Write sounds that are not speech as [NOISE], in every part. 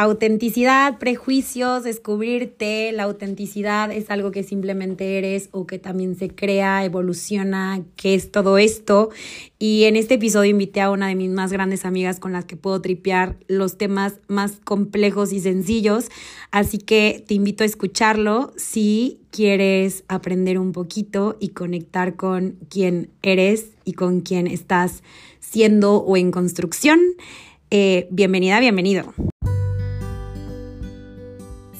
autenticidad, prejuicios, descubrirte, la autenticidad es algo que simplemente eres o que también se crea, evoluciona, que es todo esto. Y en este episodio invité a una de mis más grandes amigas con las que puedo tripear los temas más complejos y sencillos. Así que te invito a escucharlo si quieres aprender un poquito y conectar con quién eres y con quién estás siendo o en construcción. Eh, bienvenida, bienvenido.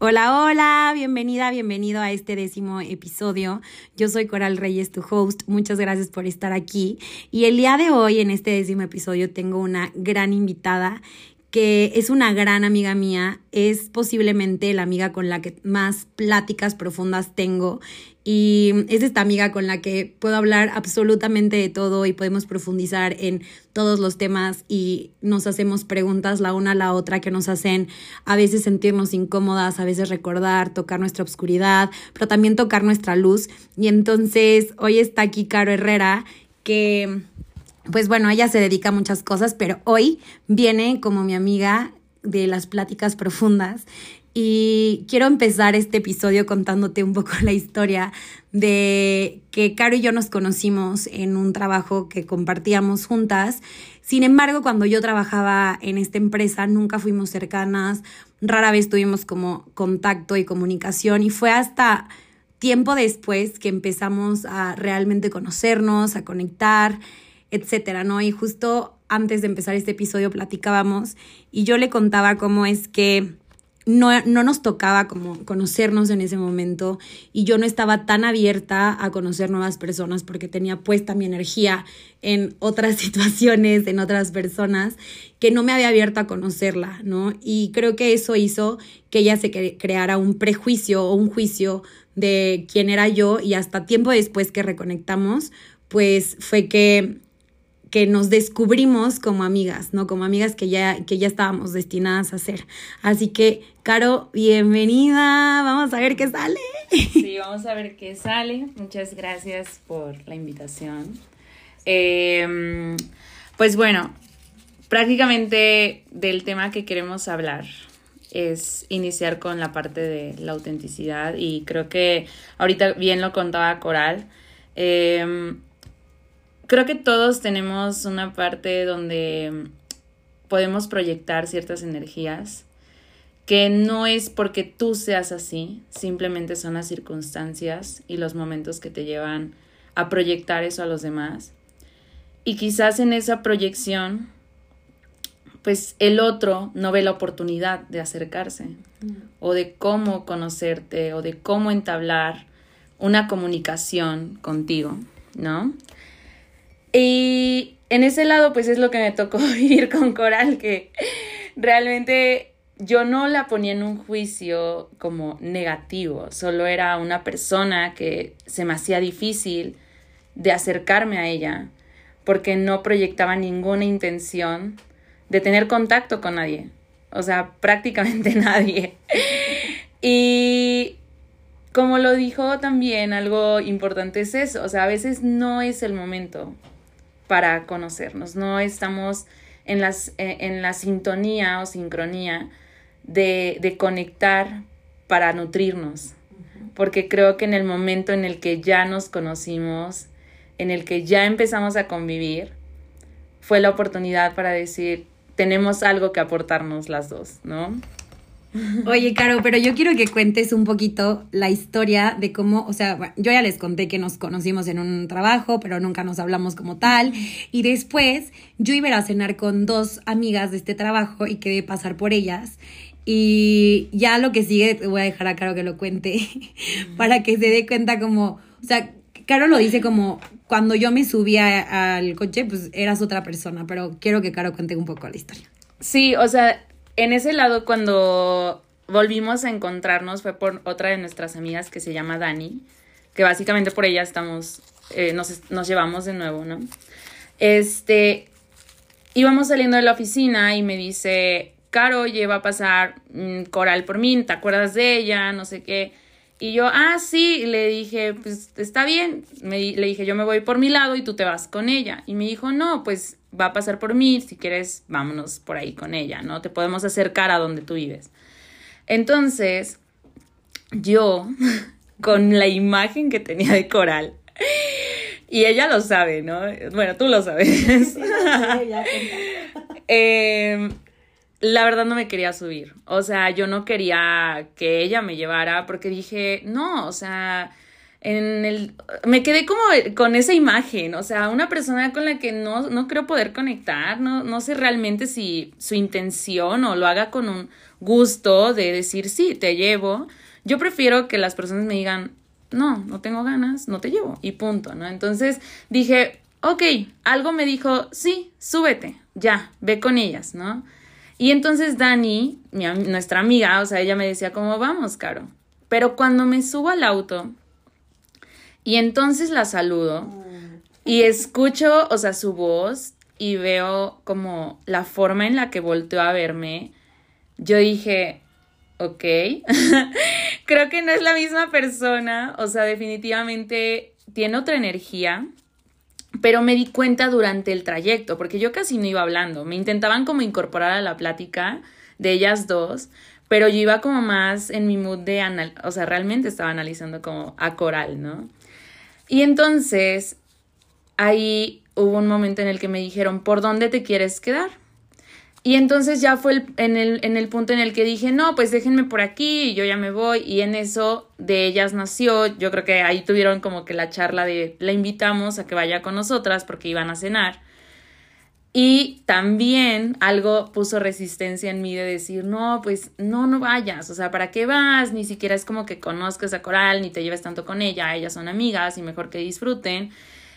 Hola, hola, bienvenida, bienvenido a este décimo episodio. Yo soy Coral Reyes, tu host. Muchas gracias por estar aquí. Y el día de hoy, en este décimo episodio, tengo una gran invitada que es una gran amiga mía, es posiblemente la amiga con la que más pláticas profundas tengo y es esta amiga con la que puedo hablar absolutamente de todo y podemos profundizar en todos los temas y nos hacemos preguntas la una a la otra que nos hacen a veces sentirnos incómodas, a veces recordar, tocar nuestra oscuridad, pero también tocar nuestra luz. Y entonces hoy está aquí Caro Herrera que pues bueno, ella se dedica a muchas cosas, pero hoy viene como mi amiga de las pláticas profundas. Y quiero empezar este episodio contándote un poco [LAUGHS] la historia de que Caro y yo nos conocimos en un trabajo que compartíamos juntas. Sin embargo, cuando yo trabajaba en esta empresa, nunca fuimos cercanas, rara vez tuvimos como contacto y comunicación. Y fue hasta tiempo después que empezamos a realmente conocernos, a conectar etcétera, ¿no? Y justo antes de empezar este episodio platicábamos y yo le contaba cómo es que no, no, nos tocaba como conocernos en ese momento y yo no estaba tan abierta a conocer nuevas personas porque tenía puesta mi energía en otras [LAUGHS] situaciones, en otras personas, que no me había abierto a conocerla, ¿no? Y creo que eso hizo que ella se creara un prejuicio o un juicio de quién era yo y hasta tiempo después que reconectamos, pues fue que que nos descubrimos como amigas, ¿no? Como amigas que ya, que ya estábamos destinadas a ser. Así que, Caro, bienvenida. Vamos a ver qué sale. Sí, vamos a ver qué sale. Muchas gracias por la invitación. Em, pues bueno, prácticamente del tema que queremos hablar es iniciar con la parte de la autenticidad y creo que ahorita bien lo contaba Coral. Eh, creo que todos tenemos una parte donde podemos proyectar ciertas energías que no es porque tú seas así, simplemente son las circunstancias y los momentos que te llevan a proyectar eso a los demás. Y quizás en esa proyección, pues el otro no ve la oportunidad de acercarse mm. o de cómo conocerte o de cómo entablar una comunicación contigo, ¿no? Y en ese lado, pues es lo que me tocó [LAUGHS] vivir con Coral, que realmente yo no la ponía en un juicio como negativo, solo era una persona que se me hacía difícil de acercarme a ella, porque no proyectaba ninguna intención de tener contacto con nadie, o sea, [LAUGHS] prácticamente nadie. Y como lo dijo también, algo importante es eso, o sea, a veces no es el momento, para conocernos, no estamos en, las, eh, en la sintonía o sincronía de, de conectar para nutrirnos, porque creo que en el momento en el que ya nos conocimos, en el que ya empezamos a convivir, fue la oportunidad para decir, tenemos algo que aportarnos las dos, ¿no? [LAUGHS] Oye, Caro, pero yo quiero que cuentes un poquito la historia de cómo, o sea, yo ya les conté que nos conocimos en un trabajo, pero nunca nos hablamos como tal. Y después yo iba a cenar con dos amigas de este trabajo y quedé pasar por ellas. Y ya lo que sigue, voy a dejar a Caro que lo cuente, [LAUGHS] para que se dé cuenta como, o sea, Caro lo dice como, cuando yo me subía al coche, pues eras otra persona, pero quiero que Caro cuente un poco la historia. Sí, o sea, en ese lado cuando volvimos a encontrarnos fue por otra de nuestras amigas que se llama Dani, que básicamente por ella estamos, eh, nos, nos llevamos de nuevo, ¿no? Este, íbamos saliendo de la oficina y me dice, Caro, lleva a pasar mm, Coral por mí, ¿te acuerdas de ella? No sé qué. Y yo, ah, sí, le dije, pues está bien. Le dije, yo me voy por mi lado y tú te vas con ella. Y me dijo, no, pues va a pasar por mí, si quieres, vámonos por ahí con ella, ¿no? Te podemos acercar a donde tú vives. Entonces, yo, [LAUGHS] con la imagen que tenía de Coral, [LAUGHS] y ella lo sabe, ¿no? Bueno, tú lo sabes. eh, [LAUGHS] la verdad no me quería subir. O sea, yo no quería que ella me llevara porque dije, no, o sea, en el me quedé como con esa imagen, o sea, una persona con la que no, no creo poder conectar, no, no sé realmente si su intención o lo haga con un gusto de decir, sí, te llevo. Yo prefiero que las personas me digan, no, no tengo ganas, no te llevo, y punto, ¿no? Entonces dije, ok, algo me dijo, sí, súbete, ya, ve con ellas, ¿no? Y entonces Dani, nuestra amiga, o sea, ella me decía, ¿cómo vamos, Caro? Pero cuando me subo al auto y entonces la saludo y escucho, o sea, su voz y veo como la forma en la que volteó a verme, yo dije, ok, [LAUGHS] creo que no es la misma persona, o sea, definitivamente tiene otra energía pero me di cuenta durante el trayecto, porque yo casi no iba hablando, me intentaban como incorporar a la plática de ellas dos, pero yo iba como más en mi mood de, anal o sea, realmente estaba analizando como a coral, ¿no? Y entonces, ahí hubo un momento en el que me dijeron, ¿por dónde te quieres quedar? Y entonces ya fue en, el, en el punto en el que dije, no, pues déjenme por aquí yo ya me voy. Y en eso de ellas nació, yo creo que ahí tuvieron como que la charla de la invitamos a que vaya con nosotras porque iban a cenar. Y también algo puso resistencia en mí de decir, no, pues no, no vayas, o sea, ¿para qué vas? Ni siquiera es como que conozcas a Coral, ni te lleves tanto con ella, ellas son amigas y mejor que disfruten.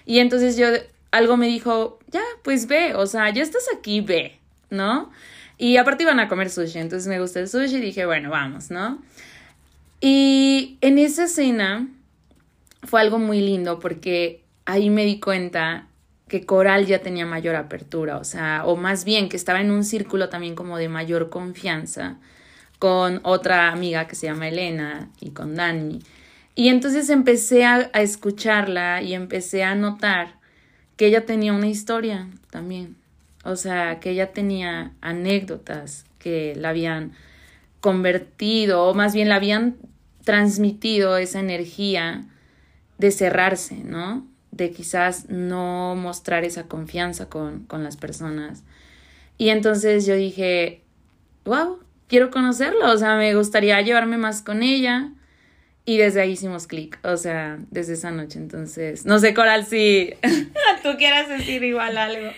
Y entonces yo, algo me dijo, ya, pues ve, o sea, ya estás aquí, ve, ¿no? Y aparte iban a comer sushi, entonces me gusta el sushi y dije, bueno, vamos, ¿no? Y en esa escena fue algo muy lindo porque ahí me di cuenta que Coral ya tenía mayor apertura, o sea, o más bien que estaba en un círculo también como de mayor confianza con otra amiga que se llama Elena y con Dani. Y entonces empecé a, a escucharla y empecé a notar que ella tenía una historia también. O sea, que ella tenía anécdotas que la habían convertido, o más bien la habían transmitido esa energía de cerrarse, ¿no? De quizás no mostrar esa confianza con, con las personas. Y entonces yo dije, wow, quiero conocerlo, o sea, me gustaría llevarme más con ella. Y desde ahí hicimos clic, o sea, desde esa noche. Entonces, no sé, Coral, si [LAUGHS] tú quieras decir igual algo.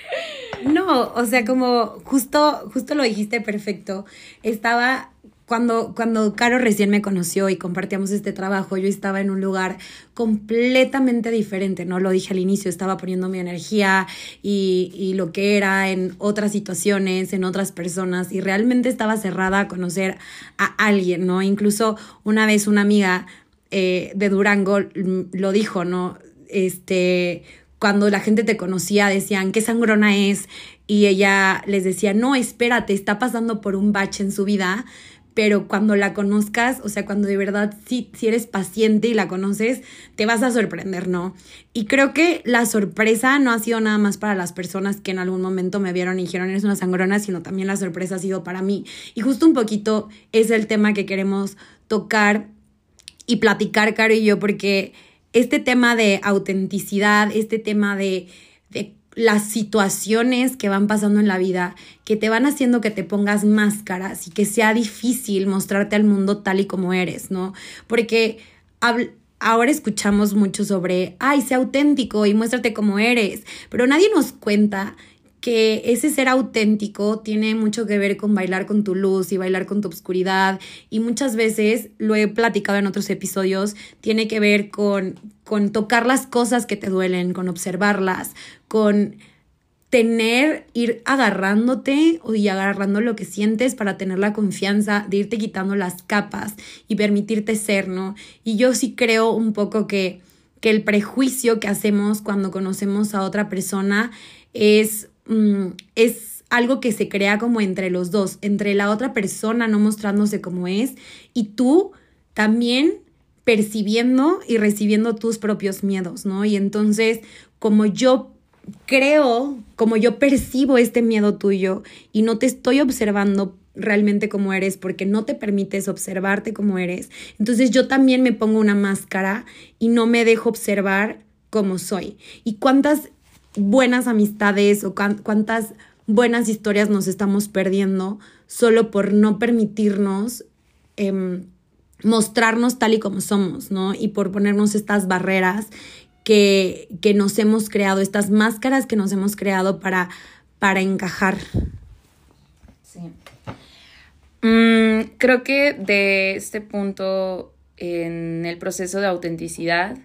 No, o sea, como justo, justo lo dijiste perfecto. Estaba cuando, cuando Caro recién me conoció y compartíamos este trabajo, yo estaba en un lugar completamente diferente, ¿no? Lo dije al inicio, estaba poniendo mi energía y, y, lo que era en otras situaciones, en otras personas, y realmente estaba cerrada a conocer a alguien, ¿no? Incluso una vez una amiga eh, de Durango lo dijo, ¿no? Este, cuando la gente te conocía decían, ¿qué sangrona es? Y ella les decía, no, espérate, está pasando por un bache en su vida, pero cuando la conozcas, o sea, cuando de verdad si, si eres paciente y la conoces, te vas a sorprender, ¿no? Y creo que la sorpresa no ha sido nada más para las personas que en algún momento me vieron y dijeron, eres una sangrona, sino también la sorpresa ha sido para mí. Y justo un poquito es el tema que queremos tocar y platicar, Caro y yo, porque este tema de autenticidad, este tema de, de las situaciones que van pasando en la vida, que te van haciendo que te pongas máscaras y que sea difícil mostrarte al mundo tal y como eres, ¿no? Porque ahora escuchamos mucho sobre, ay, sé auténtico y muéstrate como eres, pero nadie nos cuenta que ese ser auténtico tiene mucho que ver con bailar con tu luz y bailar con tu obscuridad y muchas veces, lo he platicado en otros episodios, tiene que ver con, con tocar las cosas que te duelen, con observarlas, con tener, ir agarrándote y agarrando lo que sientes para tener la confianza de irte quitando las capas y permitirte ser, ¿no? Y yo sí creo un poco que que el prejuicio que hacemos cuando conocemos a otra persona es, mm, es algo que se crea como entre los dos, entre la otra persona no mostrándose como es y tú también percibiendo y recibiendo tus propios miedos, ¿no? Y entonces, como yo creo, como yo percibo este miedo tuyo y no te estoy observando realmente como eres porque no te permites observarte como eres, entonces yo también me pongo una máscara y no me dejo observar como soy. ¿Y cuántas buenas amistades o cuántas buenas historias nos estamos perdiendo solo por no permitirnos em, mostrarnos tal y como somos, ¿no? Y por ponernos estas barreras que, que nos hemos creado, estas máscaras que nos hemos creado para, para encajar. Sí. Mm, creo que de este punto en el proceso de autenticidad,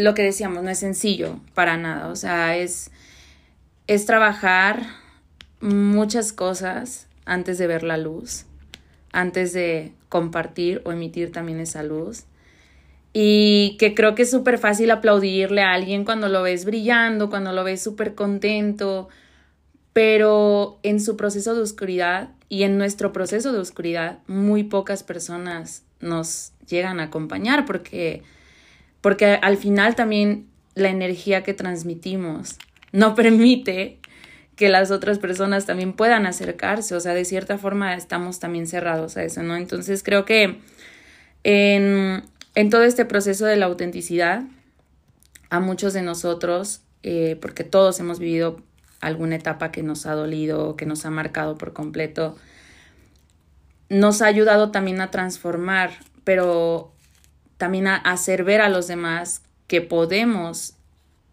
lo que decíamos, no es sencillo para nada, o sea, es, es trabajar muchas cosas antes de ver la luz, antes de compartir o emitir también esa luz. Y que creo que es súper fácil aplaudirle a alguien cuando lo ves brillando, cuando lo ves súper contento, pero en su proceso de oscuridad y en nuestro proceso de oscuridad muy pocas personas nos llegan a acompañar porque, porque al final también la energía que transmitimos no [LAUGHS] permite que las otras personas también puedan acercarse, o sea, de cierta forma estamos también cerrados a eso, ¿no? Entonces creo que en, todo este proceso de la autenticidad, a muchos de nosotros, eh, porque todos hemos vivido alguna etapa que nos ha dolido, que nos ha marcado por completo, nos ha ayudado también a transformar, pero también a hacer ver a los demás que podemos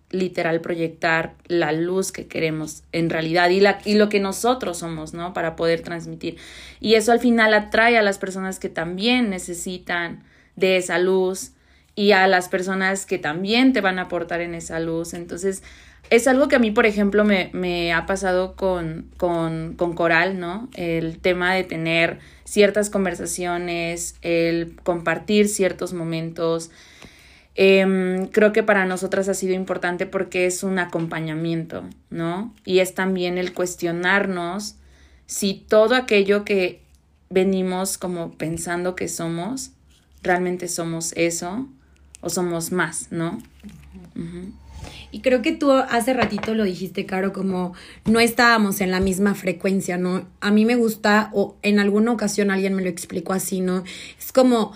literal proyectar la luz que queremos en realidad y, la, y lo que nosotros somos, ¿no? Para poder transmitir. Y eso al final atrae a las personas que también necesitan de esa luz y a las personas que también te van a aportar en esa luz. Entonces, es algo que a mí, por ejemplo, me, me ha pasado con, con, con, Coral, ¿no? El tema de tener ciertas conversaciones, el compartir ciertos momentos. Em, creo que para nosotras ha sido importante porque es un acompañamiento, ¿no? Y es también el cuestionarnos si todo aquello que venimos como pensando que somos realmente somos eso o somos más, ¿no? Y creo que tú hace ratito lo dijiste, Caro, como no estábamos en la misma frecuencia, ¿no? A mí me gusta, o en alguna ocasión alguien me lo explicó así, ¿no? Es como,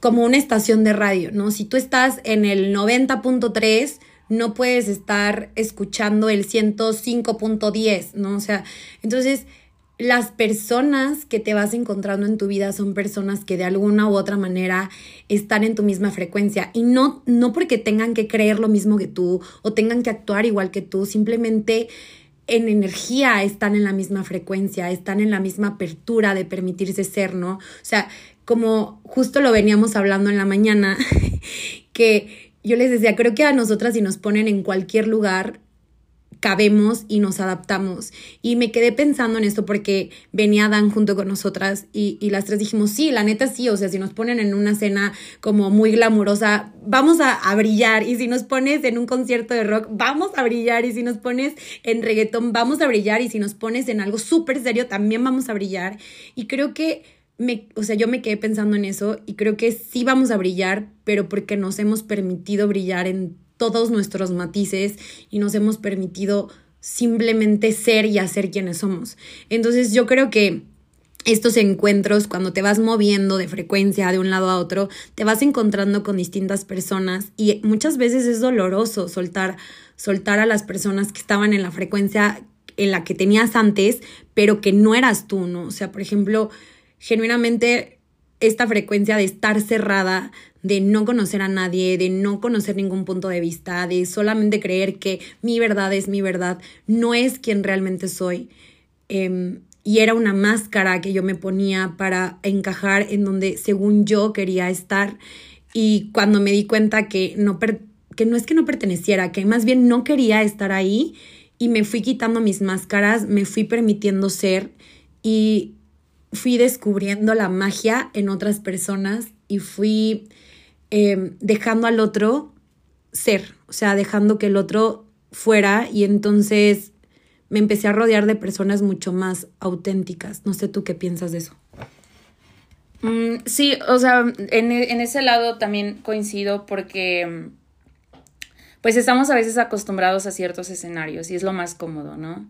como una estación de radio, ¿no? Si tú estás en el 90.3, no puedes estar escuchando el 105.10, ¿no? O sea, entonces las personas que te vas encontrando en tu vida son personas que de alguna u otra manera están en tu misma frecuencia y no, no porque tengan que creer lo mismo que tú o tengan que actuar igual que tú, simplemente en energía están en la misma frecuencia, están en la misma apertura de permitirse ser, ¿no? O sea, como justo lo veníamos hablando en la mañana, [LAUGHS] que yo les decía, creo que a nosotras si nos ponen en cualquier lugar, cabemos y nos adaptamos. Y me quedé pensando en esto porque venía Dan junto con nosotras y, las tres dijimos, sí, la neta sí, o sea, si nos ponen en una cena como muy glamurosa, vamos a, a brillar. Y si nos pones en un concierto de rock, vamos a brillar. Y si nos pones en reggaetón, vamos a brillar. Y si nos pones en algo súper serio, también vamos a brillar. Y creo que... Me, o sea, yo me quedé pensando en eso y creo que sí vamos a brillar, pero porque nos hemos permitido brillar en todos nuestros matices y nos hemos permitido simplemente ser y hacer quienes somos. Entonces yo creo que estos encuentros, cuando te vas moviendo de frecuencia de un lado a otro, te vas encontrando con distintas personas y muchas veces es doloroso soltar, soltar a las personas que estaban en la frecuencia en la que tenías antes, pero que no eras tú, ¿no? O sea, por ejemplo, genuinamente esta frecuencia de estar cerrada, de no conocer a nadie, de no conocer ningún punto de vista, de solamente creer que mi verdad es mi verdad, no es quien realmente soy. Em, y era una máscara que yo me ponía para encajar en donde según yo quería estar. Y cuando me di cuenta que no, que no es que no perteneciera, que más bien no quería estar ahí y me fui quitando mis máscaras, me fui permitiendo ser y fui descubriendo la magia en otras personas y fui em, dejando al otro ser, o sea, dejando que el otro fuera y entonces me empecé a rodear de personas mucho más auténticas. No sé tú qué piensas de eso. Mm, sí, o sea, en, en, ese lado también coincido porque pues estamos a veces acostumbrados a ciertos escenarios y es lo más cómodo, ¿no?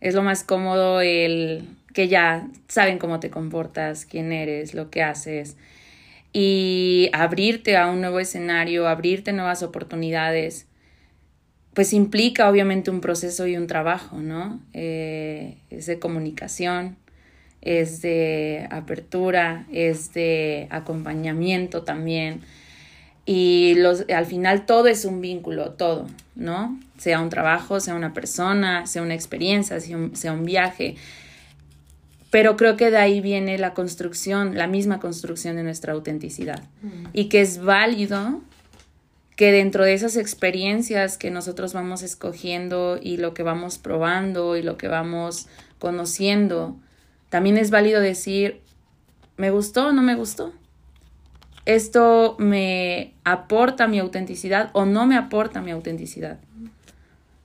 Es lo más cómodo el que ya saben cómo te comportas, quién eres, lo que haces y abrirte a un nuevo escenario, abrirte nuevas oportunidades, pues implica obviamente un proceso y un trabajo, ¿no? Eh, es de comunicación, es de apertura, es de acompañamiento también. Y los, al final todo es un vínculo, todo, ¿no? Sea un trabajo, sea una persona, sea una experiencia, sea sea un viaje. Pero creo que de ahí viene la construcción, la misma construcción de nuestra autenticidad. Mm. Y que es válido que dentro de esas experiencias que nosotros vamos escogiendo y lo que vamos probando y lo que vamos conociendo, también es válido decir, ¿me gustó o no me gustó? ¿Esto me aporta mi autenticidad o no me aporta mi autenticidad?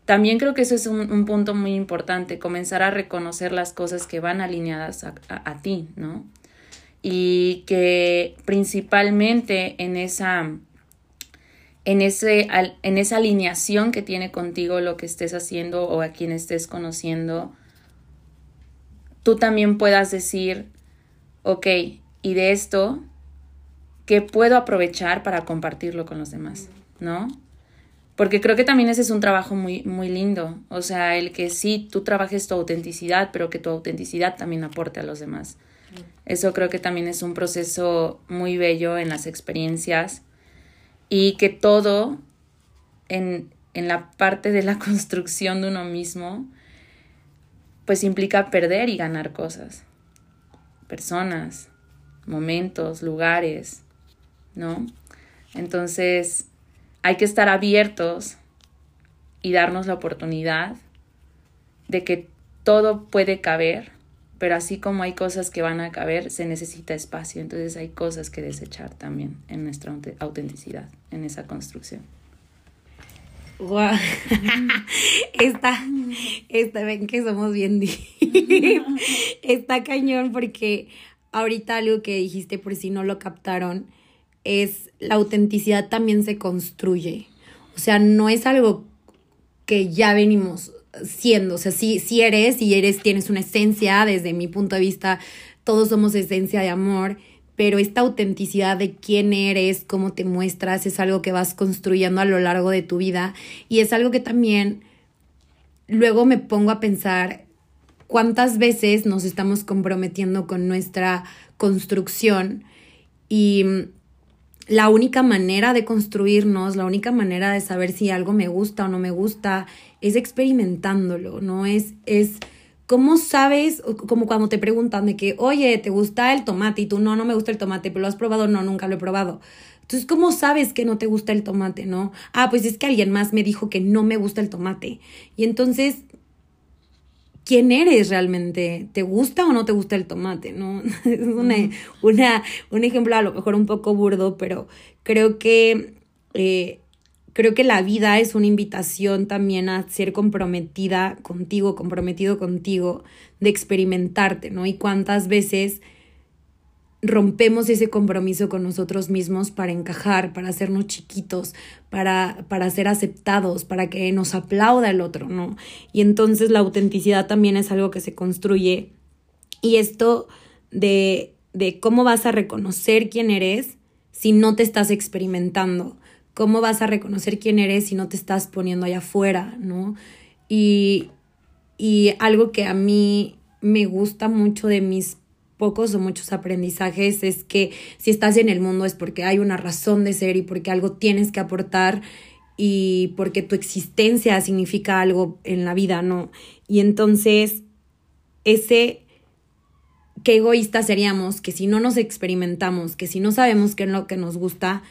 También creo que eso es un, punto muy importante, comenzar a reconocer las cosas que van alineadas a, a ti, ¿no? Y que principalmente en esa en, ese, en esa alineación que tiene contigo lo que estés haciendo o a quien estés conociendo, tú también puedas decir, ok, y de esto, ¿qué puedo aprovechar para compartirlo con los demás? ¿No? Porque creo que también ese es un trabajo muy, muy lindo. O sea, el que sí, tú trabajes tu autenticidad, pero que tu autenticidad también aporte a los demás. Eso creo que también es un proceso muy bello en las experiencias y que todo en, en la parte de la [LAUGHS] construcción de uno mismo, pues implica perder y ganar cosas, personas, momentos, lugares, ¿no? Entonces, hay que estar abiertos y darnos la oportunidad de que todo puede caber pero así como hay cosas que van a caber, se necesita espacio, entonces hay cosas que desechar también en nuestra autenticidad, en esa construcción. Wow. Esta, esta, ven que somos bien [LAUGHS] Está cañón porque ahorita algo que dijiste por si no lo captaron es la autenticidad también se construye. O sea, no es algo que ya venimos siendo, o sea, si, si eres y eres, tienes una esencia, desde mi punto de vista, todos somos esencia de amor, pero esta autenticidad de quién eres, cómo te muestras, es algo que vas construyendo a lo largo de tu vida y es algo que también luego me pongo a pensar cuántas veces nos estamos comprometiendo con nuestra construcción y la única manera de construirnos, la única manera de saber si algo me gusta o no me gusta, es experimentándolo, ¿no? Es, es, ¿cómo sabes? Como cuando te preguntan de que, oye, ¿te gusta el tomate? Y tú, no, no me gusta el tomate, pero lo has probado, no, nunca lo he probado. Entonces, ¿cómo sabes que no te gusta el tomate, no? Ah, pues es que alguien más me dijo que no me gusta el tomate. Y entonces, quién eres realmente. ¿Te gusta o no te gusta el tomate? ¿No? [LAUGHS] Es una, una, un ejemplo a lo mejor un poco burdo, pero creo que, eh, creo que la vida es una invitación también a ser comprometida contigo, comprometido contigo, de experimentarte, ¿no? Y cuántas veces rompemos ese compromiso con nosotros mismos para encajar, para hacernos chiquitos, para, para ser aceptados, para que nos aplauda el otro, ¿no? Y entonces la autenticidad también es algo que se construye. Y esto de, de cómo vas a reconocer quién eres si no te estás experimentando, cómo vas a reconocer quién eres si no te estás poniendo allá afuera, ¿no? Y, y algo que a mí me gusta mucho de mis pocos o muchos aprendizajes es que si estás en el mundo es porque hay una razón de ser y porque algo tienes que aportar y porque tu existencia significa algo en la vida, ¿no? Y entonces, ese, qué egoístas seríamos que si no nos experimentamos, que si no sabemos qué es lo que nos gusta,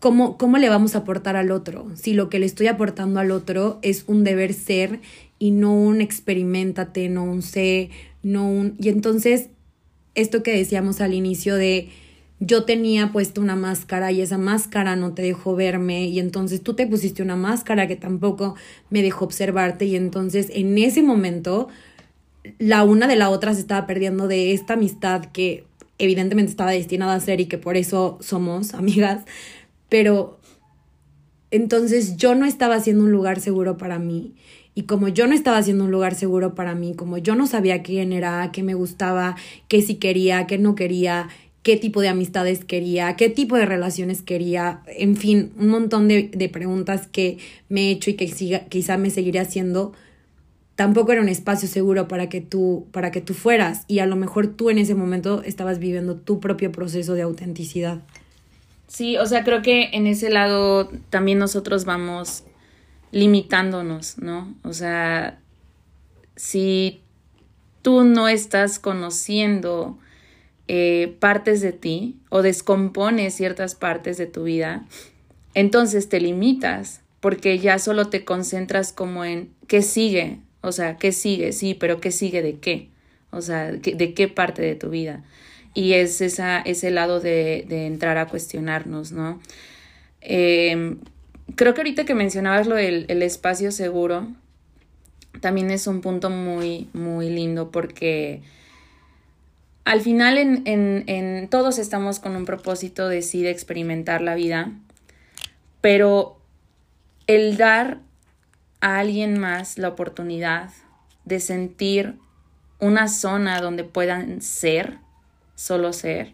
¿cómo, ¿cómo le vamos a aportar al otro? Si lo que le estoy aportando al otro es un deber ser y no un experimentate, no un sé, no un... Y entonces, esto que decíamos al inicio de yo tenía puesto una máscara y esa máscara no te dejó verme y entonces tú te pusiste una máscara que tampoco me dejó observarte y entonces en ese momento la una de la otra se estaba perdiendo de esta amistad que evidentemente estaba destinada a ser y que por eso somos amigas, pero entonces yo no estaba haciendo un lugar seguro para mí. Y como yo no estaba haciendo un lugar seguro para mí, como yo no sabía quién era, qué me gustaba, qué sí quería, qué no quería, qué tipo de amistades quería, qué tipo de relaciones quería, en fin, un montón de, de preguntas que me he hecho y que siga, quizá me seguiré haciendo, tampoco era un espacio seguro para que tú para que tú fueras y a lo mejor tú en ese momento estabas viviendo tu propio proceso de autenticidad. Sí, o sea, creo que en ese lado también nosotros vamos limitándonos, ¿no? O sea, si tú no estás conociendo eh, partes de ti o descompones ciertas partes de tu vida, entonces te limitas porque ya solo te concentras como en qué sigue, o sea, qué sigue, sí, pero qué sigue de qué, o sea, de qué parte de tu vida. Y es esa, ese lado de, entrar a cuestionarnos, ¿no? Em, creo que ahorita que mencionabas lo del el espacio seguro, también es un punto muy, muy lindo porque al final en, en, en, todos estamos con un propósito de sí de experimentar la vida, pero el dar a alguien más la oportunidad de sentir una zona donde puedan ser, solo ser,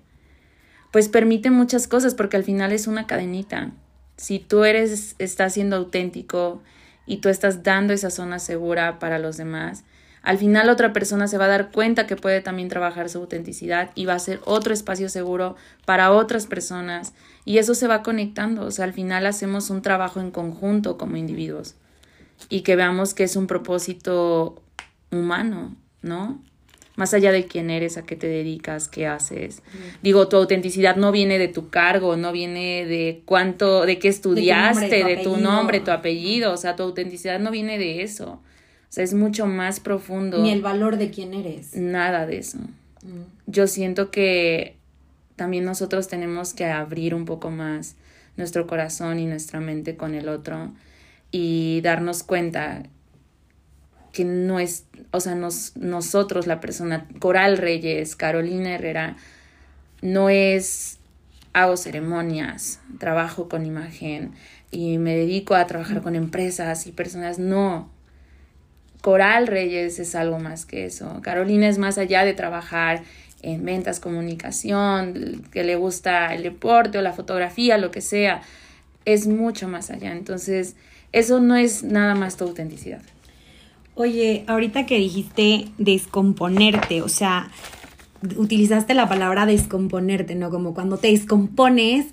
pues permite muchas cosas porque al final es una cadenita. Si tú eres, estás siendo auténtico y tú estás dando esa zona segura para los demás, al final otra persona se va a dar cuenta que puede también trabajar su autenticidad y va a ser otro espacio seguro para otras personas. Y eso se va conectando, o sea, al final hacemos un trabajo en conjunto como individuos. Y que veamos que es un propósito humano, ¿no? Más allá de quién eres, a qué te dedicas, qué haces. Digo, tu autenticidad no viene de tu cargo, no viene de cuánto, de qué estudiaste, de tu nombre, tu apellido, o sea, tu autenticidad no viene de eso. O sea, es mucho más profundo. Ni el valor de quién eres. Nada de eso. Mm. Yo siento que también nosotros tenemos que abrir un poco más nuestro corazón y nuestra mente con el otro y darnos cuenta que no es, o sea, nos, nosotros, la persona, Coral Reyes, Carolina Herrera, no es hago ceremonias, trabajo con imagen y me dedico a trabajar con empresas y personas, no, Coral Reyes es algo más que eso. Carolina es más allá de trabajar en ventas, comunicación, que le gusta el deporte o la fotografía, lo que sea. Es mucho más allá. Entonces, eso no es nada más tu autenticidad. Oye, ahorita que dijiste descomponerte, o sea, utilizaste la palabra descomponerte, ¿no? Como cuando te descompones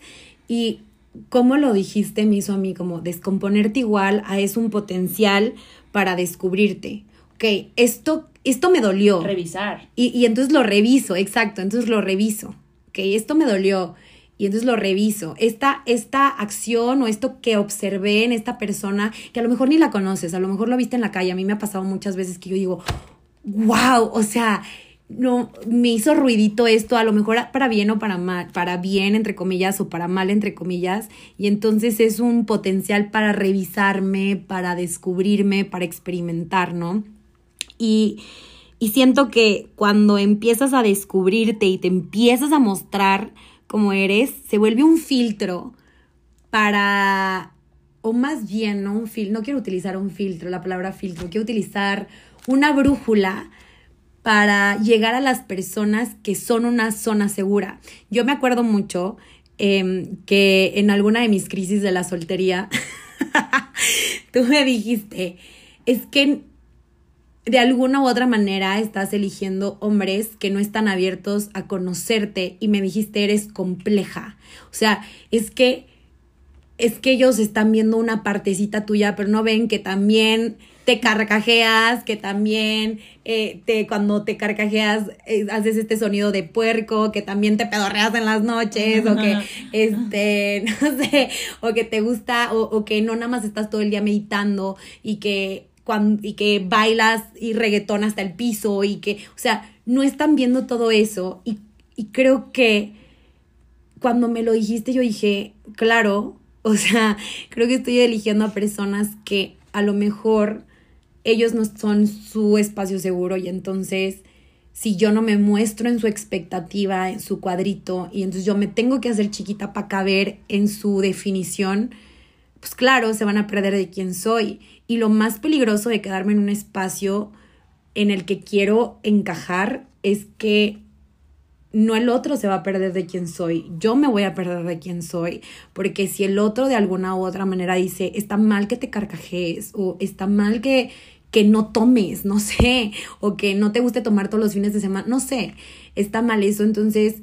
y cómo lo dijiste me hizo a mí como descomponerte igual a es un potencial para descubrirte. Ok, esto, esto me dolió. Revisar. Y, y entonces lo reviso, exacto, entonces lo reviso. Ok, esto me dolió y entonces lo reviso. Esta, esta acción o esto que observé en esta persona, que a lo mejor ni la conoces, a lo mejor lo viste en la calle, a mí me ha pasado muchas veces que yo digo, wow, o sea, no, me hizo ruidito esto, a lo mejor para bien o para mal, para bien entre comillas o para mal entre comillas, y entonces es un potencial para revisarme, para descubrirme, para experimentar, ¿no? Y, y siento que cuando empiezas a descubrirte y te empiezas a mostrar como eres, se vuelve un filtro para, o más bien, no un filtro, no quiero utilizar un filtro, la palabra filtro, quiero utilizar una brújula para llegar a las personas que son una zona segura. Yo me acuerdo mucho em, que en alguna de mis crisis de la soltería, [LAUGHS] tú me dijiste, es que de alguna u otra manera estás eligiendo hombres que no están abiertos a conocerte y me dijiste eres compleja. O sea, es que es que ellos están viendo una partecita tuya, pero no ven que también te carcajeas, que también eh, te, cuando te carcajeas eh, haces este sonido de puerco, que también te pedorreas en las noches, o que, [LAUGHS] este, [LAUGHS] no sé, o que te gusta, o, que no nada más estás todo el día meditando y que, cuando, y que bailas y reggaetón hasta el piso y que, o sea, no están viendo todo eso. Y, y creo que cuando me lo dijiste yo dije, claro, o sea, [LAUGHS] creo que estoy eligiendo a personas que a lo mejor ellos no son su espacio seguro y entonces si yo no me muestro en su expectativa, en su cuadrito, y entonces yo me tengo que hacer chiquita para caber en su definición, pues claro, se van a perder de quién soy. Y lo más peligroso de quedarme en un espacio en el que quiero encajar es que no el otro se va a perder de quién soy, yo me voy a perder de quién soy, porque si el otro de alguna u otra manera dice, está mal que te carcajees o está mal que, que no tomes, no sé, o que no te guste tomar todos los fines de semana, no sé, está mal eso, entonces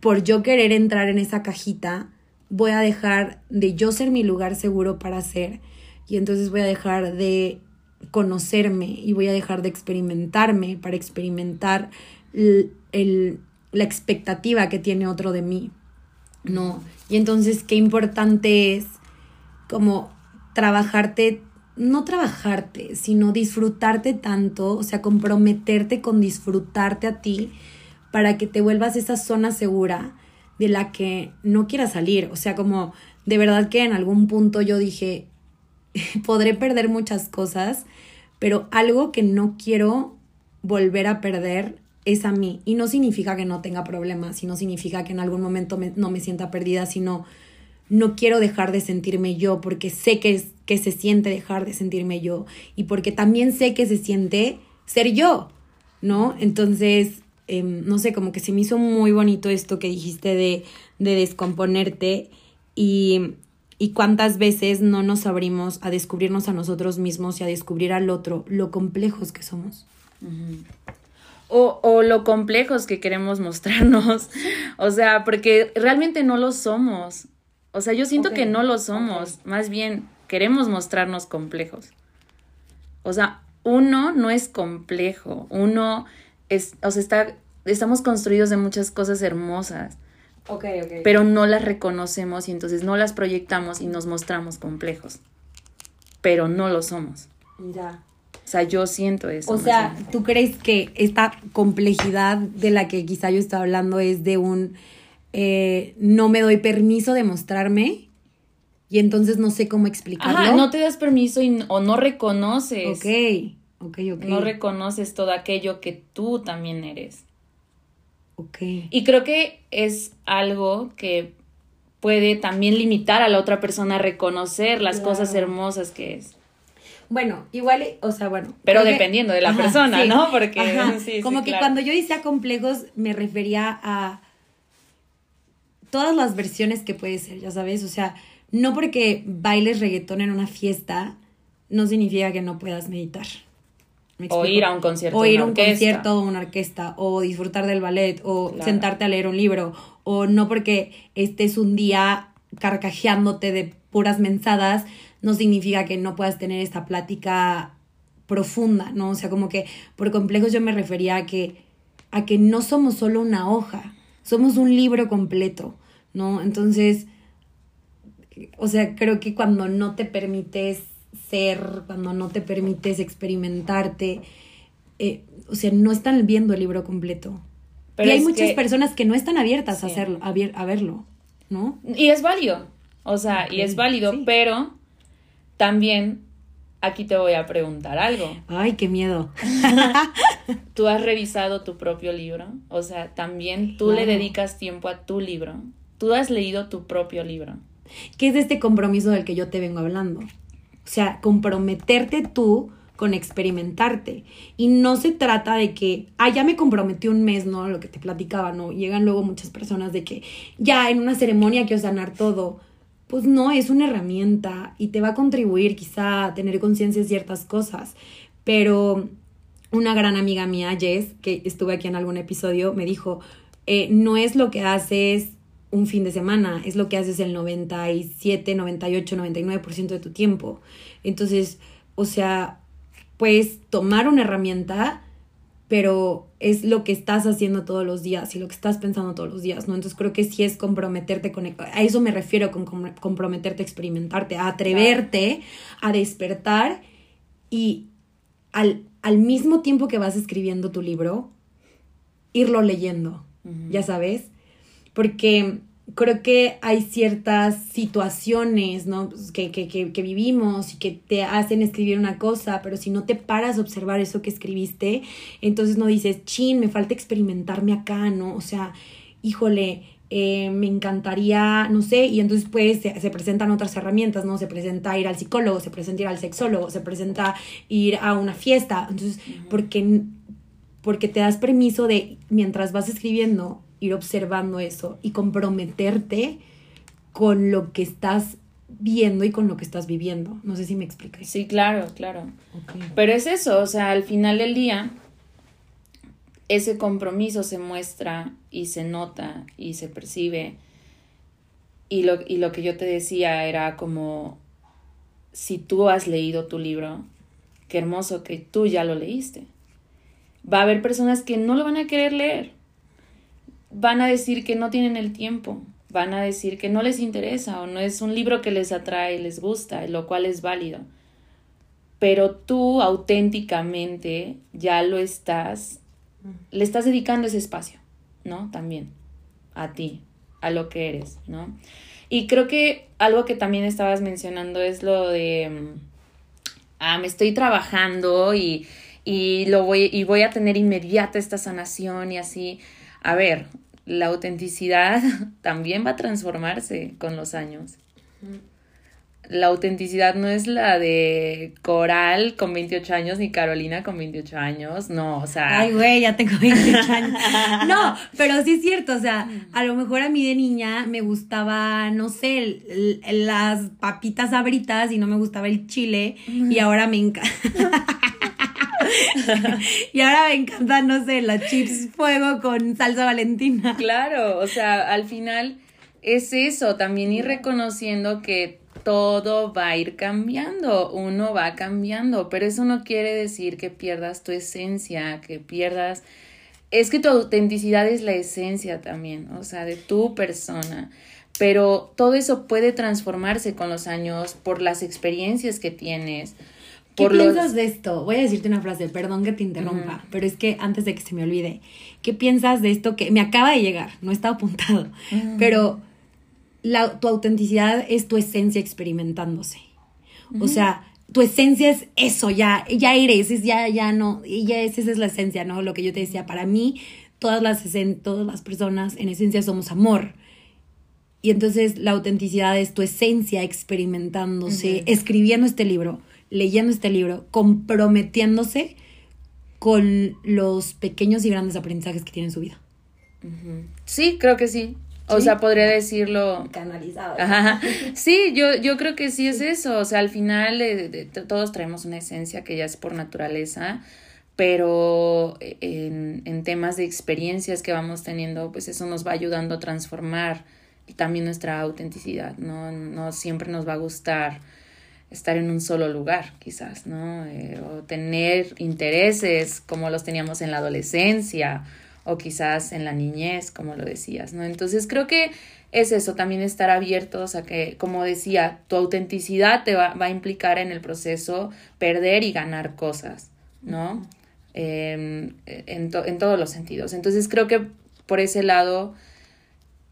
por yo querer entrar en esa cajita, voy a dejar de yo ser mi lugar seguro para ser y entonces voy a dejar de conocerme y voy a dejar de experimentarme para experimentar el la expectativa que tiene otro de mí, ¿no? Y entonces qué importante es como trabajarte, no trabajarte, sino disfrutarte tanto, o sea, comprometerte con disfrutarte a ti para que te vuelvas esa zona segura de la que no quieras salir. O sea, como de verdad que en algún punto yo dije, [LAUGHS] podré perder muchas cosas, pero algo que no quiero volver a perder es a mí. Y no significa que no tenga problemas, y no significa que en algún momento no me sienta perdida, sino no quiero dejar de sentirme yo, porque sé que, es, que se siente dejar de sentirme yo, y porque también sé que se siente ser yo, ¿no? Entonces, em, no sé, como que se me hizo muy bonito esto que dijiste de, de descomponerte y, y cuántas veces no nos abrimos a descubrirnos a nosotros mismos y a descubrir al otro lo complejos que somos o, o lo complejos que queremos mostrarnos. [LAUGHS] o sea, porque realmente no lo somos. O sea, yo siento que no lo somos. Más bien, queremos mostrarnos complejos. O sea, uno no es complejo. Uno es, o sea, está, estamos construidos de muchas cosas hermosas. Ok, ok. Pero no las reconocemos y entonces no las proyectamos y nos mostramos complejos. Pero no lo somos. Ya. O sea, yo siento eso. O sea, ¿tú crees que esta complejidad de la que quizá yo estaba hablando es de un eh, no me doy permiso de mostrarme? Y entonces no sé cómo explicarlo. Ajá, no te das permiso o no reconoces. Ok, No reconoces todo aquello que tú también eres. Ok. Y creo que es algo que puede también limitar a la otra persona a reconocer las cosas hermosas que es. Bueno, igual, o sea, bueno. Pero dependiendo de la persona, ¿no? Porque sí, como que cuando yo decía complejos me refería a todas las versiones que puede ser, ya sabes, o sea, no porque bailes reggaetón en una fiesta no significa que no puedas meditar. O ir a un concierto. O ir a un concierto o una orquesta, o disfrutar del ballet, o sentarte a leer un libro, o no porque estés un día carcajeándote de puras mensadas, no significa que no puedas tener esta plática profunda, ¿no? O sea, como que por complejos yo me refería a que, a que no somos solo una hoja, somos un libro completo, ¿no? Entonces, o sea, creo que cuando no te permites ser, cuando no te permites experimentarte, eh, o sea, no están viendo el libro completo. Pero y hay muchas personas que no están abiertas a hacerlo, a, a, verlo, ¿no? Y es válido, o sea, y es válido, pero también aquí te voy a preguntar algo. Ay, qué miedo. [LAUGHS] ¿Tú has revisado tu propio libro? O sea, también tú le dedicas tiempo a tu libro. Tú has leído tu propio libro. ¿Qué es este compromiso del que yo te vengo hablando? O sea, comprometerte tú con experimentarte. Y no se trata de que, ah, ya me comprometí un mes, ¿no? Lo que te platicaba, ¿no? Llegan luego muchas personas de que ya en una ceremonia quiero sanar todo pues no, es una herramienta y te va a contribuir quizá a tener conciencia de ciertas cosas. Pero una gran amiga mía, Jess, que estuve aquí en algún episodio, me dijo, eh, no es lo que haces un fin de semana, es lo que haces el 97, 98, 99% de tu tiempo. Entonces, o sea, puedes tomar una herramienta pero es lo que estás haciendo todos los días y lo que estás pensando todos los días, ¿no? Entonces creo que sí es comprometerte con, a eso me refiero con comprometerte a experimentarte, a atreverte, a despertar y al, al, mismo tiempo que vas escribiendo tu libro, irlo leyendo, ya sabes, porque creo que hay ciertas situaciones, ¿no? Pues, que, que, que, que, vivimos y que te hacen escribir una cosa, pero si no te paras a observar eso que escribiste, entonces no dices, chin, me falta experimentarme acá, ¿no? O sea, híjole, eh, me encantaría, no sé, y entonces pues se, presentan otras herramientas, ¿no? Se presenta ir al psicólogo, se presenta ir al sexólogo, se presenta ir a una fiesta, entonces, porque, porque te das permiso de, mientras vas escribiendo, ir observando eso y comprometerte con lo que estás viendo y con lo que estás viviendo. No sé si me explicas. Sí, claro, claro. Pero es eso, o sea, al final del día, ese compromiso se muestra y se nota y se percibe. Y lo, y lo que yo te decía era como, si tú has leído tu libro, qué hermoso que tú ya lo leíste. Va a haber personas que no lo van a querer leer. Van a decir que no tienen el tiempo. Van a decir que no les interesa o no es un libro que les atrae, les gusta, lo cual es válido. Pero tú auténticamente ya lo estás le estás dedicando ese espacio, ¿no? También a ti, a lo que eres, ¿no? Y creo que algo que también estabas mencionando es lo de, mm, ah, me estoy trabajando y, y, lo voy, y voy a tener inmediata esta sanación y así. A ver, la autenticidad [LAUGHS] también va a transformarse con los años. La autenticidad no es la de Coral con 28 años ni Carolina con 28 años, no, o sea... Ay, güey, ya tengo 28 años. [LAUGHS] No, pero sí es cierto, o sea, a lo mejor a mí de niña me gustaba, no sé, las papitas abritas y no me gustaba el chile y ahora me encanta... [LAUGHS] [LAUGHS] y ahora me encanta, no sé, las chips fuego con salsa valentina. Claro, o sea, al final es eso, también ir reconociendo que todo va a ir cambiando, uno va cambiando, pero eso no quiere decir que pierdas tu esencia, que pierdas... Es que tu autenticidad es la esencia también, o sea, de tu persona, pero todo eso puede transformarse con los años por las experiencias que tienes. ¿Qué piensas de esto? Voy a decirte una frase, perdón que te interrumpa, pero es que antes de que se me olvide, ¿qué piensas de esto que me acaba de llegar? No está apuntado, pero la, tu autenticidad es tu esencia experimentándose. O sea, tu esencia es eso, ya, ya eres, es ya, ya no, ya esa es la esencia, ¿no? Lo que yo te decía, para mí, todas las, todas las personas en esencia somos amor. Y entonces la autenticidad es tu esencia experimentándose, escribiendo este libro, leyendo este libro, comprometiéndose con los pequeños y grandes aprendizajes que tiene en su vida. Sí, creo que sí. O sea, podría decirlo. Canalizado. Sí, yo, yo creo que sí es eso. O sea, al final eh, todos traemos una esencia que ya es por naturaleza, pero en, en temas de experiencias que vamos teniendo, pues eso nos va ayudando a transformar también nuestra autenticidad, ¿no? No siempre nos va a gustar estar en un solo lugar, quizás, ¿no? Eh, o tener intereses como los teníamos en la adolescencia o quizás en la niñez, como lo decías, ¿no? Entonces creo que es eso, también estar abiertos a que, como decía, tu autenticidad te va, va a implicar en el proceso perder y ganar cosas, ¿no? Em, en, en todos los sentidos. Entonces creo que por ese lado,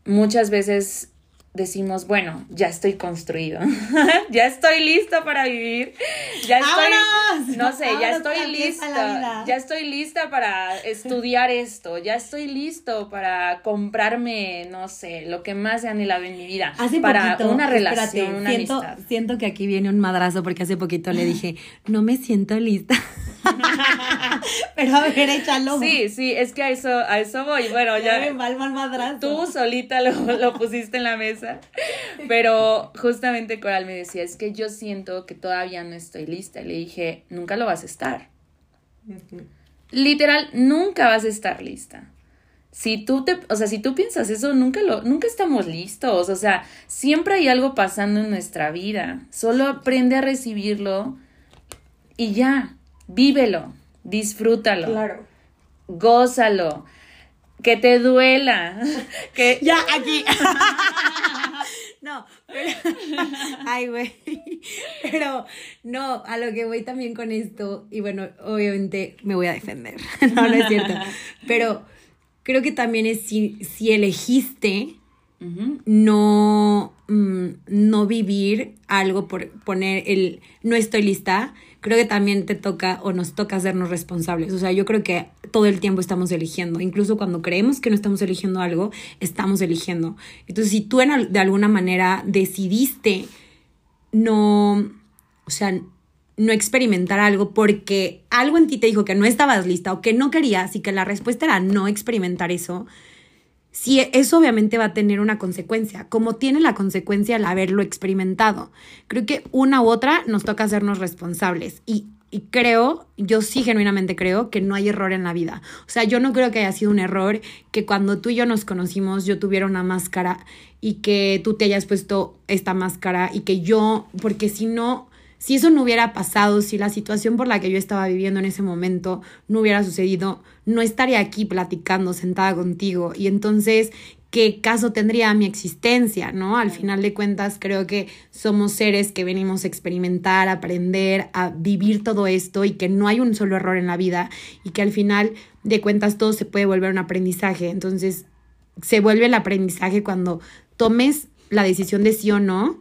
muchas veces decimos, bueno, ya estoy construido, [LAUGHS] ya estoy listo para vivir, ya estoy, no sé, ya estoy lista, ya estoy lista para estudiar esto, ya estoy listo para comprarme, no sé, lo que más he anhelado en mi vida, para una relación, una siento, amistad. Siento que aquí viene un madrazo porque hace poquito le [GASPS] dije, no me siento lista. [LAUGHS] Pero a ver, échalo. Sí, sí, es que a eso, a eso voy. Bueno, ya. ya mal, mal madrazo. Tú solita lo, lo pusiste en la mesa. Pero justamente Coral me decía, es que yo siento que todavía no estoy lista. Y le dije, nunca lo vas a estar. Literal, nunca vas a estar lista. Si tú te, o sea, si tú piensas eso, nunca lo, nunca estamos listos. O sea, siempre hay algo pasando en nuestra vida. Solo aprende a recibirlo y ya, vívelo, disfrútalo. Claro. Gózalo. Que te duela. [LAUGHS] Que ya aquí. [LAUGHS] No, pero, [LAUGHS] ay, güey. Pero no, a lo que voy también con esto, y bueno, obviamente me voy a defender. No, no es cierto. Pero creo que también es si, si elegiste no, mm, no vivir algo por poner el no estoy lista, creo que también te toca o nos toca hacernos responsables. O sea, yo creo que todo el tiempo estamos eligiendo. Incluso cuando creemos que no estamos eligiendo algo, estamos eligiendo. Entonces, si tú de alguna manera decidiste no, o sea, no experimentar algo porque algo en ti te dijo que no estabas lista o que no querías y que la respuesta era no experimentar eso, sí, eso obviamente va a tener una consecuencia, como tiene la consecuencia el haberlo experimentado. Creo que una u otra nos toca hacernos responsables y, y creo, yo sí genuinamente creo que no hay error en la vida. O sea, yo no creo que haya sido un error que cuando tú y yo nos conocimos yo tuviera una máscara y que tú te hayas puesto esta máscara y que yo, porque si no si eso no hubiera pasado, si la situación por la que yo estaba viviendo en ese momento no hubiera sucedido, no estaría aquí platicando sentada contigo. Y entonces, ¿qué caso tendría mi existencia? ¿No? Al final de cuentas, creo que somos seres que venimos a experimentar, a aprender, a vivir todo esto y que no hay un solo error en la vida y que al final de cuentas todo se puede volver un aprendizaje. Entonces, se vuelve el aprendizaje cuando tomes la decisión de sí o no,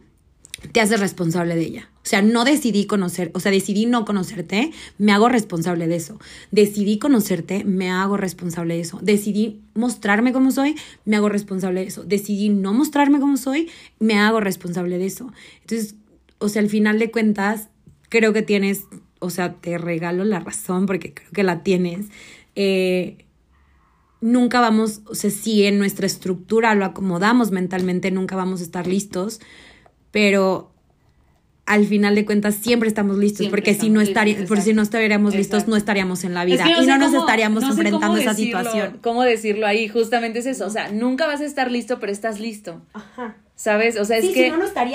te haces responsable de ella. O sea, no decidí conocer, o sea, decidí no conocerte, me hago responsable de eso. Decidí conocerte, me hago responsable de eso. Decidí mostrarme como soy, me hago responsable de eso. Decidí no mostrarme como soy, me hago responsable de eso. Entonces, o sea, al final de cuentas, creo que tienes, o sea, te regalo la razón porque creo que la tienes. Eh, nunca vamos, o sea, si en nuestra estructura lo acomodamos mentalmente, nunca vamos a estar listos, pero al final de cuentas siempre estamos listos, porque si no estaríamos, por si no estaríamos listos, no estaríamos en la vida y no nos estaríamos enfrentando a esa situación. ¿Cómo decirlo ahí? Justamente es eso, o sea, nunca vas a estar listo, pero estás listo. Ajá. ¿Sabes? O sea, es que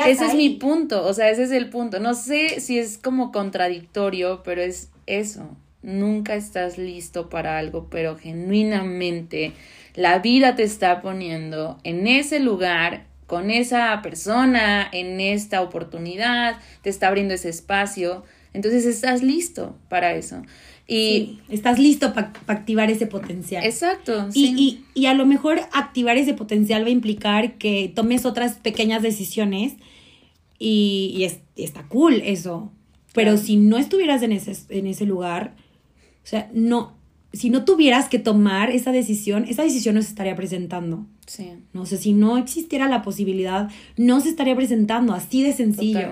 ese es mi punto, o sea, ese es el punto. No sé si es como contradictorio, pero es eso. Nunca estás listo para algo, pero genuinamente la vida te está poniendo en ese lugar con esa persona en esta oportunidad, te está abriendo ese espacio, entonces estás listo para eso. Y estás listo para activar ese potencial. Exacto. Y, y, a lo mejor activar ese potencial va a implicar que tomes otras pequeñas decisiones y, está cool eso. Pero si no estuvieras en ese, en ese lugar, o sea, no, si no tuvieras que tomar esa decisión, esa decisión no se estaría presentando. Sí. No sé, si no existiera la posibilidad, no se estaría presentando, así de sencillo.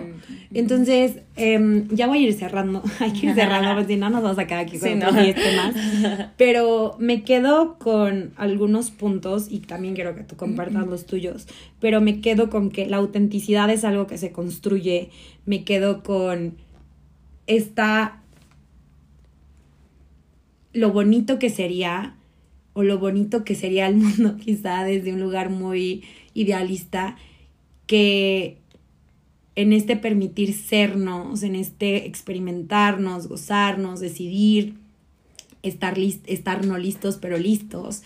Entonces, em, ya voy a ir cerrando. [LAUGHS] Hay que ir cerrando, [LAUGHS] porque si no nos vamos a quedar aquí con sí, temas. [LAUGHS] Pero me quedo con algunos puntos y también quiero que tú compartas los tuyos. Pero me quedo con que la autenticidad es algo que se construye. Me quedo con esta lo bonito que sería o lo bonito que sería el [LAUGHS] mundo quizá desde un lugar muy idealista que en este permitir sernos, en este experimentarnos, gozarnos, decidir, estar, list estar no listos pero listos,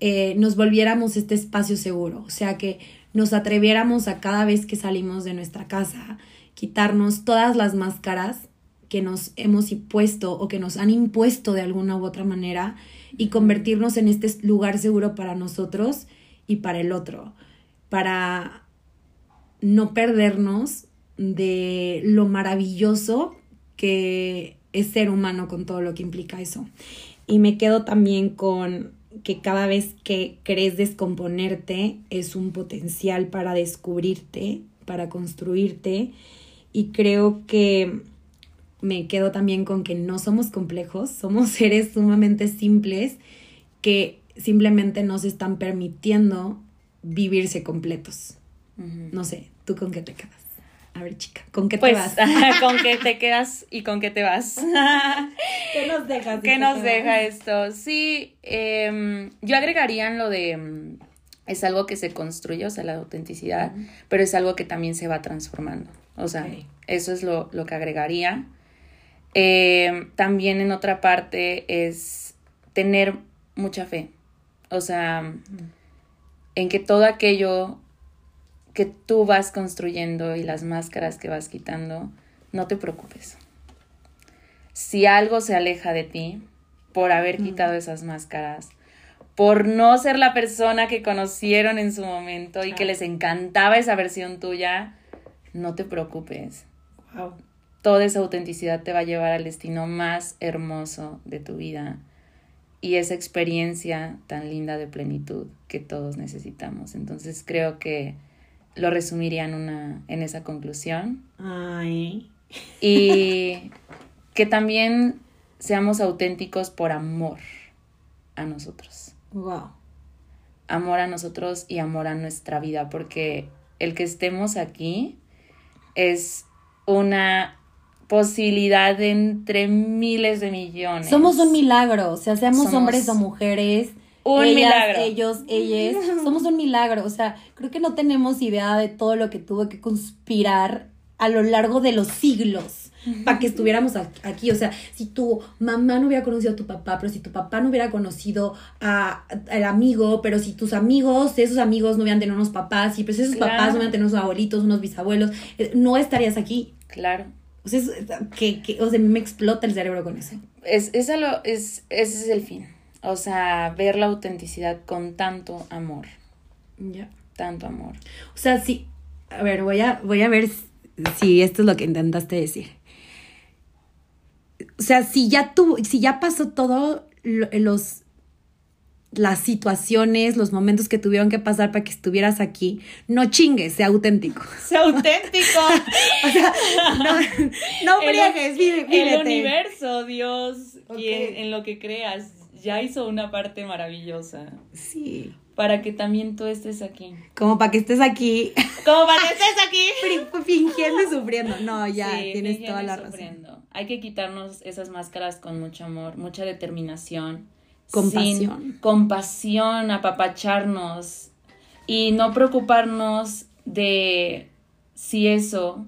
eh, nos volviéramos este espacio seguro, o sea que nos atreviéramos a cada vez que salimos de nuestra casa, quitarnos todas las máscaras que nos hemos impuesto o que nos han impuesto de alguna u otra manera y convertirnos en este lugar seguro para nosotros y para el otro, para no perdernos de lo maravilloso que es ser humano con todo lo que implica eso. Y me quedo también con que cada vez que crees descomponerte es un potencial para descubrirte, para construirte y creo que me quedo también con que no somos complejos, somos [LAUGHS] seres sumamente simples que simplemente nos están permitiendo vivirse completos. No sé, ¿tú con qué te quedas? A ver, chica, ¿con qué te pues, vas? [LAUGHS] con qué te quedas y con qué te vas. [LAUGHS] ¿Qué nos deja? ¿Qué nos deja esto? Sí, em, yo agregaría lo de em, es algo que se construye, o sea, la autenticidad, pero es algo que también se va transformando. O sea, eso es lo, lo que agregaría. Eh, también en otra parte es tener mucha fe. O sea, en que todo aquello que tú vas construyendo y las máscaras que vas quitando, no te preocupes. Si algo se aleja de ti por haber quitado esas máscaras, por no ser la persona que conocieron en su momento y que les encantaba esa versión tuya, no te preocupes. Wow. Toda esa autenticidad te va a llevar al destino más hermoso de tu vida y esa experiencia tan linda de plenitud que todos necesitamos. Entonces creo que lo resumiría en, una, en esa conclusión. Ay. Y que también seamos auténticos por amor a nosotros. Wow. Amor a nosotros y amor a nuestra vida, porque el que estemos aquí es una posibilidad entre miles de millones. Somos un milagro, o sea, seamos Somos hombres o mujeres. un ellas, milagro. Ellos, ellas, [LAUGHS] somos un milagro. O sea, creo que no tenemos idea de todo lo que tuvo que conspirar a lo largo de los siglos para que estuviéramos aquí. O sea, si tu mamá no hubiera conocido a tu papá, pero si tu papá no hubiera conocido a, al amigo, pero si tus amigos, esos amigos no hubieran tenido unos papás, y pues esos Claro. papás no hubieran tenido unos abuelitos, unos bisabuelos, eh, no estarías aquí. Claro. O sea, es- que, que, o sea, me explota el cerebro con eso. Es, lo, es, ese es el fin. O sea, ver la autenticidad con tanto amor. Ya. Tanto amor. O sea, sí. A ver, voy a, voy a ver si esto es lo que intentaste decir. O sea, si ya tuvo, si ya pasó todo lo- los las situaciones, los momentos que tuvieron que pasar para que estuvieras aquí, no chingues, sea auténtico. [LAUGHS] ¡Sé auténtico! [LAUGHS] O sea, no, no friegues, vive, El vívete. universo, Dios, Ok. quien, en lo que creas, ya hizo una parte maravillosa Sí. para que también tú estés aquí. Como para que estés aquí [LAUGHS] Como para que estés aquí. fi- fingiendo y sufriendo. No, ya, Sí, tienes toda la razón. sufriendo. Hay que quitarnos esas máscaras con mucho amor, mucha determinación. Compasión. sin compasión, apapacharnos y no preocuparnos de si eso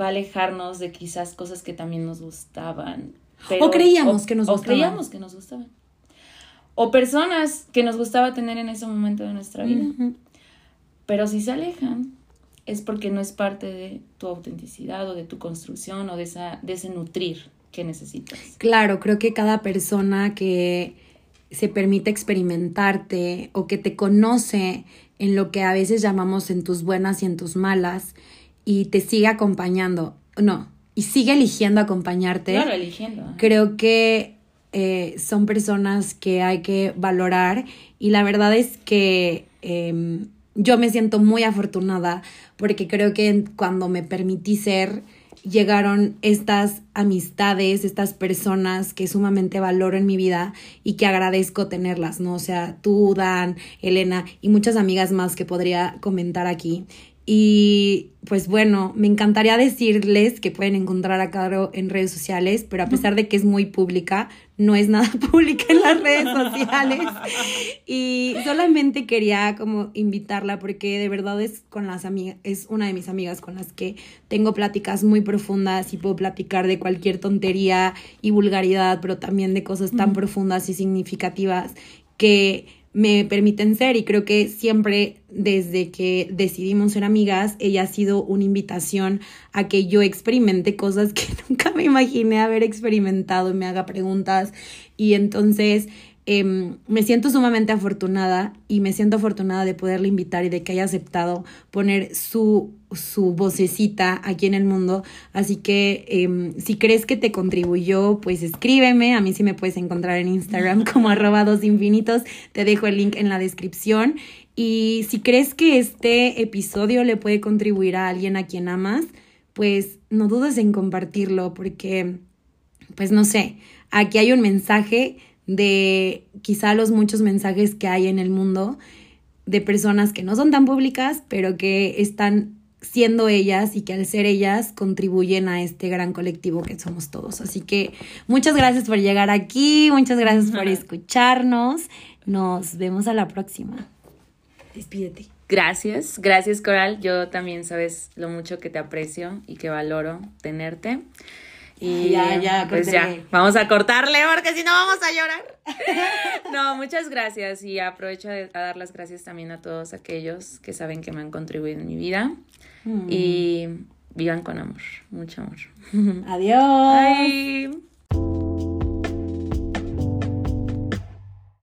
va a alejarnos de quizás cosas que también nos gustaban. O creíamos que nos o gustaban. creíamos que nos gustaban. O personas que nos gustaba tener en ese momento de nuestra vida. Pero si se alejan, es porque no es parte de tu autenticidad o de tu construcción o de, esa, de ese nutrir que necesitas. Claro, creo que cada persona que se permite experimentarte o que te conoce en lo que a veces llamamos en tus buenas y en tus malas y te sigue acompañando, no, y sigue eligiendo acompañarte, Claro, eligiendo. creo que eh, son personas que hay que valorar y la verdad es que em, yo me siento muy afortunada porque creo que cuando me permití ser llegaron estas amistades, estas personas que sumamente valoro en mi vida y que agradezco tenerlas, ¿no? O sea, tú, Dan, Elena y muchas amigas más que podría comentar aquí. Y pues bueno, me encantaría decirles que pueden encontrar a Caro en redes sociales, pero a pesar de que es muy pública, no es nada [LAUGHS] pública en las redes sociales. [LAUGHS] Y solamente quería como invitarla porque de verdad es con las amigas, es una de mis amigas con las que tengo pláticas muy profundas y puedo platicar de cualquier tontería y vulgaridad, pero también de cosas tan profundas y significativas que me permiten ser y creo que siempre desde que decidimos ser amigas, ella ha sido una invitación a que yo experimente cosas que [LAUGHS] nunca me imaginé haber experimentado me haga preguntas. Y entonces em, me siento sumamente afortunada y me siento afortunada de poderle invitar y de que haya aceptado poner su, su vocecita aquí en el mundo. Así que em, si crees que te contribuyó, pues escríbeme. A mí sí me puedes encontrar en Instagram [LAUGHS] como arroba dos infinitos. Te dejo el link en la descripción. Y si crees que este episodio le puede contribuir a alguien a quien amas, pues no dudes en compartirlo porque, pues no sé, aquí hay un mensaje de quizá los muchos mensajes que hay en el mundo de personas que no son tan públicas, pero que están siendo ellas y que al ser ellas contribuyen a este gran colectivo que somos todos. Así que muchas gracias por llegar aquí, muchas gracias por [LAUGHS] escucharnos. Nos vemos a la próxima. Despídete. Gracias, gracias Coral. Yo también sabes lo mucho que te aprecio y que valoro tenerte. Y Ya, ya, pues ya, vamos a cortarle porque si no vamos a llorar. [LAUGHS] no, muchas gracias y aprovecho a dar las gracias también a todos aquellos que saben que me han contribuido en mi vida Mm. y vivan con amor, mucho amor. Adiós. Bye.